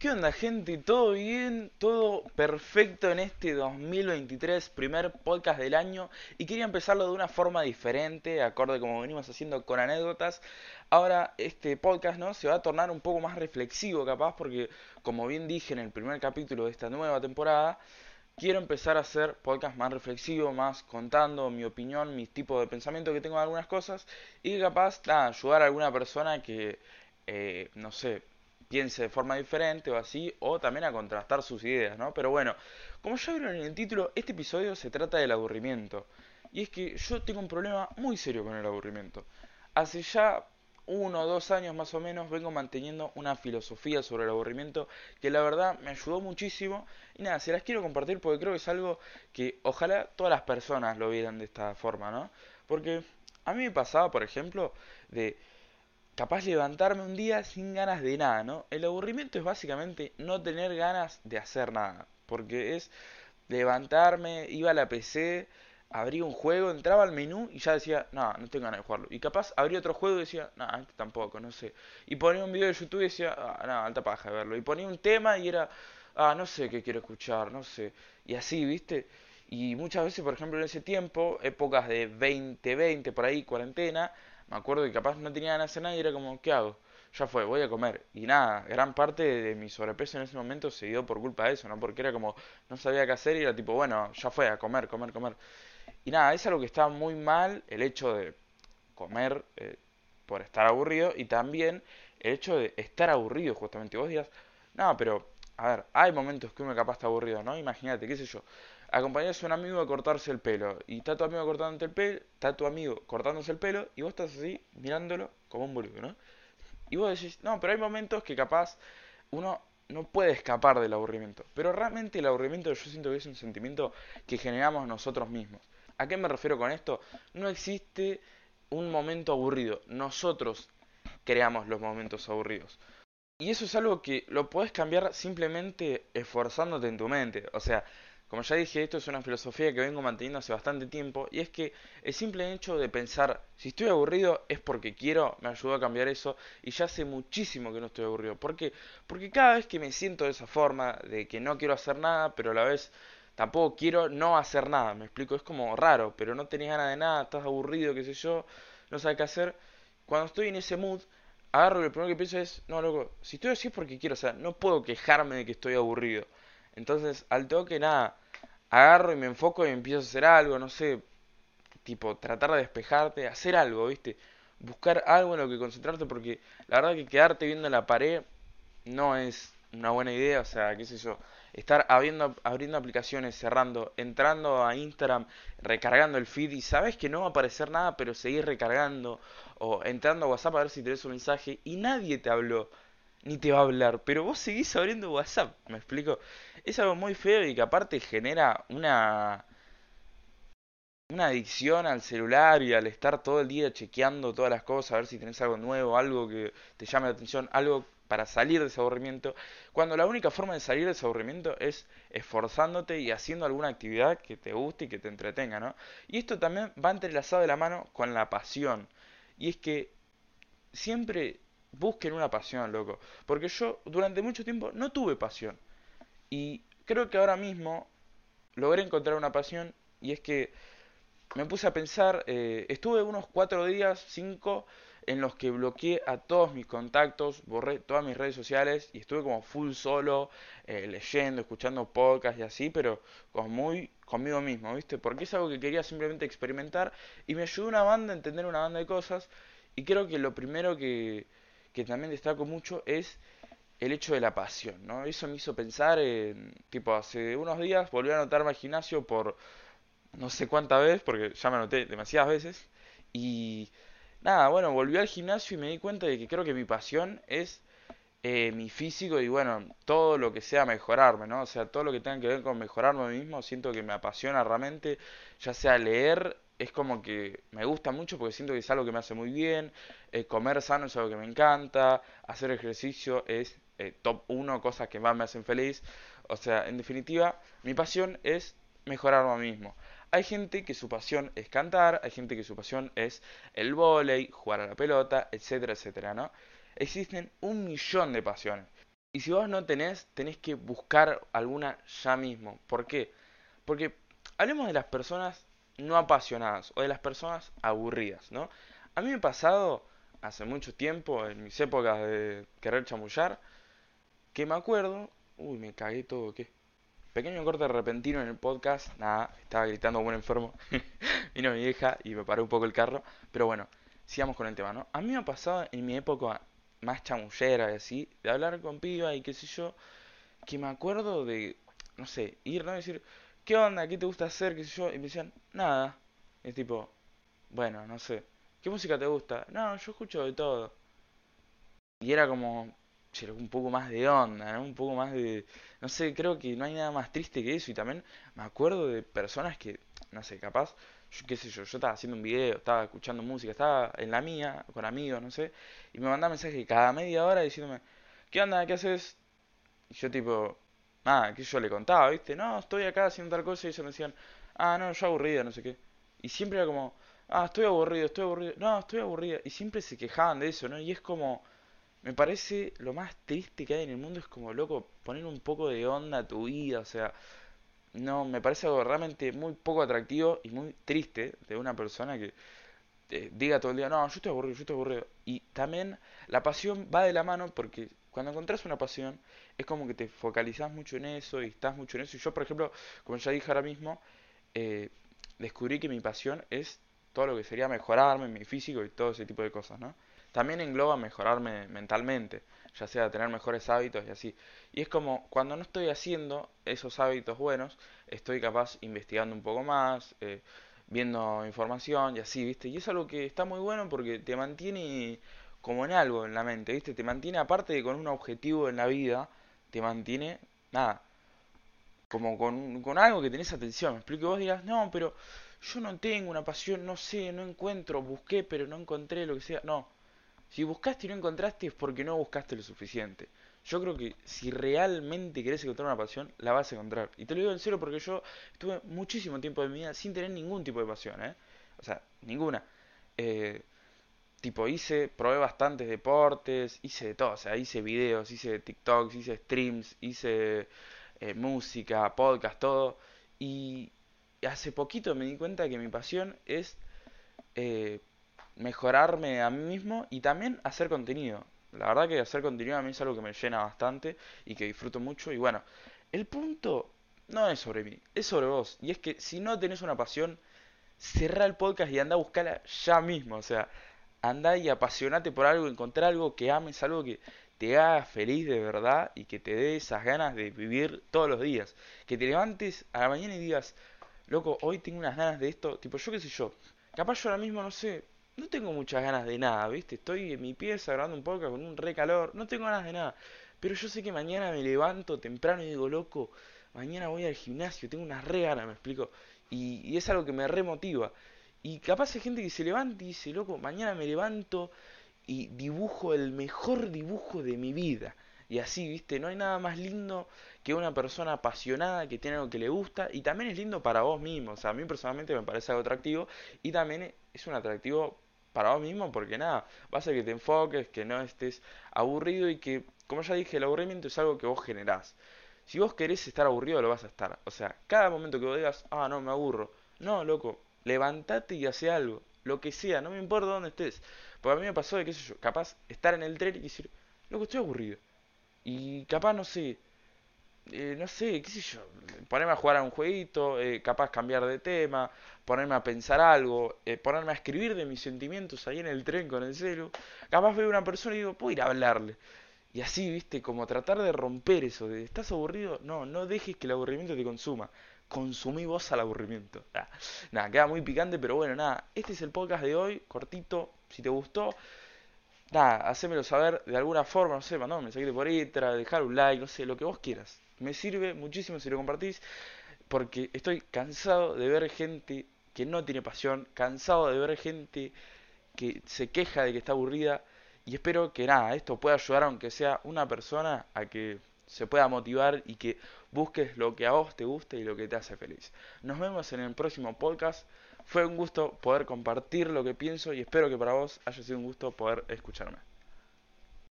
¿Qué onda gente? ¿Todo bien? ¿Todo perfecto en este 2023, primer podcast del año? Y quería empezarlo de una forma diferente, acorde como venimos haciendo con anécdotas. Ahora este podcast ¿no? se va a tornar un poco más reflexivo capaz porque como bien dije en el primer capítulo de esta nueva temporada, quiero empezar a hacer podcast más reflexivo, más contando mi opinión, mis tipos de pensamiento que tengo de algunas cosas y capaz ayudar a alguna persona que, eh, no sé, piense de forma diferente o así, o también a contrastar sus ideas, ¿no? Pero bueno, como ya vieron en el título, este episodio se trata del aburrimiento. Y es que yo tengo un problema muy serio con el aburrimiento. Hace ya uno o dos años más o menos vengo manteniendo una filosofía sobre el aburrimiento que la verdad me ayudó muchísimo y nada, se las quiero compartir porque creo que es algo que ojalá todas las personas lo vieran de esta forma, ¿no? Porque a mí me pasaba, por ejemplo, de capaz levantarme un día sin ganas de nada, ¿no? El aburrimiento es básicamente no tener ganas de hacer nada, porque es levantarme, iba a la PC, abría un juego, entraba al menú y ya decía, no, no tengo ganas de jugarlo. Y capaz abría otro juego y decía, no, este tampoco, no sé. Y ponía un video de YouTube y decía, ah, no, alta paja de verlo. Y ponía un tema y era, ah, no sé qué quiero escuchar, no sé. Y así, ¿viste? Y muchas veces, por ejemplo, en ese tiempo, épocas de 2020, por ahí, cuarentena, me acuerdo que capaz no tenía ganas de nada y era como, ¿qué hago? Ya fue, voy a comer. Y nada, gran parte de mi sobrepeso en ese momento se dio por culpa de eso, ¿no? Porque era como, no sabía qué hacer y era tipo, bueno, ya fue, a comer, comer, comer. Y nada, es algo que está muy mal, el hecho de comer eh, por estar aburrido y también el hecho de estar aburrido, justamente. Vos digas, no, pero, a ver, hay momentos que uno capaz está aburrido, ¿no? Imagínate, qué sé yo acompañas a un amigo a cortarse el pelo y está tu amigo cortándote el pelo, está tu amigo cortándose el pelo y vos estás así mirándolo como un boludo, ¿no? Y vos decís, no, pero hay momentos que capaz uno no puede escapar del aburrimiento. Pero realmente el aburrimiento yo siento que es un sentimiento que generamos nosotros mismos. ¿A qué me refiero con esto? No existe un momento aburrido. Nosotros creamos los momentos aburridos. Y eso es algo que lo puedes cambiar simplemente esforzándote en tu mente. O sea, como ya dije, esto es una filosofía que vengo manteniendo hace bastante tiempo y es que el simple hecho de pensar, si estoy aburrido es porque quiero, me ayudó a cambiar eso y ya hace muchísimo que no estoy aburrido. ¿Por qué? Porque cada vez que me siento de esa forma, de que no quiero hacer nada, pero a la vez tampoco quiero no hacer nada, me explico, es como raro, pero no tenés ganas de nada, estás aburrido, qué sé yo, no sabes qué hacer. Cuando estoy en ese mood, agarro y lo primero que pienso es, no, loco, si estoy así es porque quiero, o sea, no puedo quejarme de que estoy aburrido. Entonces, al toque, nada, agarro y me enfoco y empiezo a hacer algo, no sé, tipo, tratar de despejarte, hacer algo, ¿viste? Buscar algo en lo que concentrarte, porque la verdad que quedarte viendo la pared no es una buena idea, o sea, qué sé yo, estar abriendo, abriendo aplicaciones, cerrando, entrando a Instagram, recargando el feed y sabes que no va a aparecer nada, pero seguir recargando, o entrando a WhatsApp a ver si tenés un mensaje y nadie te habló ni te va a hablar, pero vos seguís abriendo WhatsApp, ¿me explico? Es algo muy feo y que aparte genera una una adicción al celular y al estar todo el día chequeando todas las cosas, a ver si tenés algo nuevo, algo que te llame la atención, algo para salir de ese aburrimiento, cuando la única forma de salir de ese aburrimiento es esforzándote y haciendo alguna actividad que te guste y que te entretenga, ¿no? Y esto también va entrelazado de la mano con la pasión. Y es que siempre busquen una pasión, loco. Porque yo durante mucho tiempo no tuve pasión. Y creo que ahora mismo logré encontrar una pasión y es que me puse a pensar, eh, estuve unos cuatro días, cinco, en los que bloqueé a todos mis contactos, borré todas mis redes sociales y estuve como full solo, eh, leyendo, escuchando podcasts y así, pero como muy conmigo mismo, ¿viste? Porque es algo que quería simplemente experimentar y me ayudó una banda a entender una banda de cosas y creo que lo primero que, que también destaco mucho es el hecho de la pasión, ¿no? Eso me hizo pensar en, tipo, hace unos días volví a anotarme al gimnasio por no sé cuántas veces, porque ya me anoté demasiadas veces, y nada, bueno, volví al gimnasio y me di cuenta de que creo que mi pasión es eh, mi físico y bueno, todo lo que sea mejorarme, ¿no? O sea, todo lo que tenga que ver con mejorarme mismo, siento que me apasiona realmente, ya sea leer, es como que me gusta mucho porque siento que es algo que me hace muy bien, eh, comer sano es algo que me encanta, hacer ejercicio es eh, top 1, cosas que más me hacen feliz, o sea, en definitiva, mi pasión es mejorarme a mí mismo. Hay gente que su pasión es cantar, hay gente que su pasión es el vóley, jugar a la pelota, etcétera, etcétera, ¿no? Existen un millón de pasiones. Y si vos no tenés, tenés que buscar alguna ya mismo. ¿Por qué? Porque hablemos de las personas no apasionadas o de las personas aburridas, ¿no? A mí me ha pasado hace mucho tiempo, en mis épocas de querer chamullar, que me acuerdo, uy, me cagué todo, ¿qué? Pequeño corte repentino en el podcast, nada, estaba gritando como un enfermo, vino mi vieja y me paró un poco el carro, pero bueno, sigamos con el tema, ¿no? A mí me ha pasado en mi época más chamullera y así, de hablar con piba y qué sé yo, que me acuerdo de, no sé, ir, ¿no? decir, ¿qué onda? ¿Qué te gusta hacer? ¿Qué sé yo? Y me decían, nada. Es tipo, bueno, no sé. ¿Qué música te gusta? No, yo escucho de todo. Y era como, un poco más de onda, ¿no? Un poco más de... No sé, creo que no hay nada más triste que eso. Y también me acuerdo de personas que, no sé, capaz, yo qué sé yo, yo estaba haciendo un video, estaba escuchando música, estaba en la mía, con amigos, no sé. Y me mandaba mensajes cada media hora diciéndome, ¿qué onda? ¿Qué haces? Y yo tipo, ah, que yo le contaba, ¿viste? No, estoy acá haciendo tal cosa y ellos me decían, ah, no, yo aburrida, no sé qué. Y siempre era como, ah, estoy aburrido, estoy aburrido, no, estoy aburrida. Y siempre se quejaban de eso, ¿no? Y es como, me parece lo más triste que hay en el mundo, es como, loco, poner un poco de onda a tu vida, o sea, no, me parece algo realmente muy poco atractivo y muy triste de una persona que diga todo el día, no, yo estoy aburrido, yo estoy aburrido. Y también la pasión va de la mano porque cuando encontrás una pasión es como que te focalizás mucho en eso y estás mucho en eso. Y yo, por ejemplo, como ya dije ahora mismo, eh, descubrí que mi pasión es todo lo que sería mejorarme, mi físico y todo ese tipo de cosas, ¿no? También engloba mejorarme mentalmente, ya sea tener mejores hábitos y así. Y es como cuando no estoy haciendo esos hábitos buenos, estoy capaz investigando un poco más, eh, viendo información y así, ¿viste? Y es algo que está muy bueno porque te mantiene como en algo en la mente, ¿viste? Te mantiene aparte de con un objetivo en la vida, te mantiene, nada, como con, con algo que tenés atención. Me explico, vos dirás, no, pero yo no tengo una pasión, no sé, no encuentro, busqué pero no encontré lo que sea. No, si buscaste y no encontraste es porque no buscaste lo suficiente. Yo creo que si realmente querés encontrar una pasión, la vas a encontrar. Y te lo digo en serio porque yo estuve muchísimo tiempo de mi vida sin tener ningún tipo de pasión, ¿eh? O sea, ninguna. Eh, tipo, hice, probé bastantes deportes, hice de todo, o sea, hice videos, hice TikToks, hice streams, hice eh, música, podcast, todo. Y hace poquito me di cuenta que mi pasión es eh, mejorarme a mí mismo y también hacer contenido. La verdad que hacer contenido a mí es algo que me llena bastante y que disfruto mucho. Y bueno, el punto no es sobre mí, es sobre vos. Y es que si no tenés una pasión, cerrá el podcast y anda a buscarla ya mismo. O sea, anda y apasionate por algo, encontrar algo que ames, algo que te haga feliz de verdad y que te dé esas ganas de vivir todos los días. Que te levantes a la mañana y digas, loco, hoy tengo unas ganas de esto, tipo, yo qué sé yo. Capaz yo ahora mismo, no sé, no tengo muchas ganas de nada, ¿viste? Estoy en mi pieza grabando un podcast con un re calor, no tengo ganas de nada. Pero yo sé que mañana me levanto temprano y digo, loco, mañana voy al gimnasio, tengo unas re ganas, me explico. Y, y es algo que me remotiva. Y capaz hay gente que se levanta y dice, loco, mañana me levanto y dibujo el mejor dibujo de mi vida. Y así, viste, no hay nada más lindo que una persona apasionada que tiene algo que le gusta y también es lindo para vos mismo. O sea, a mí personalmente me parece algo atractivo y también es un atractivo para vos mismo porque nada, va a que te enfoques, que no estés aburrido y que, como ya dije, el aburrimiento es algo que vos generás. Si vos querés estar aburrido, lo vas a estar. O sea, cada momento que vos digas, ah, no, me aburro. No, loco, levántate y hace algo. Lo que sea, no me importa dónde estés. Porque a mí me pasó de, qué sé yo, capaz estar en el tren y decir, loco, estoy aburrido. Y capaz, no sé, eh, no sé, qué sé yo, ponerme a jugar a un jueguito, eh, capaz cambiar de tema, ponerme a pensar algo, eh, ponerme a escribir de mis sentimientos ahí en el tren con el celu. Capaz veo a una persona y digo, puedo ir a hablarle. Y así, viste, como tratar de romper eso, de estás aburrido, no, no dejes que el aburrimiento te consuma consumí vos al aburrimiento. Ah, nada, queda muy picante, pero bueno, nada, este es el podcast de hoy, cortito, si te gustó, nada, hacémelo saber de alguna forma, no sé, mandame un mensajito por ahí, dejar un like, no sé, lo que vos quieras. Me sirve muchísimo si lo compartís, porque estoy cansado de ver gente que no tiene pasión, cansado de ver gente que se queja de que está aburrida, y espero que nada, esto pueda ayudar aunque sea una persona a que se pueda motivar y que busques lo que a vos te guste y lo que te hace feliz. Nos vemos en el próximo podcast. Fue un gusto poder compartir lo que pienso y espero que para vos haya sido un gusto poder escucharme.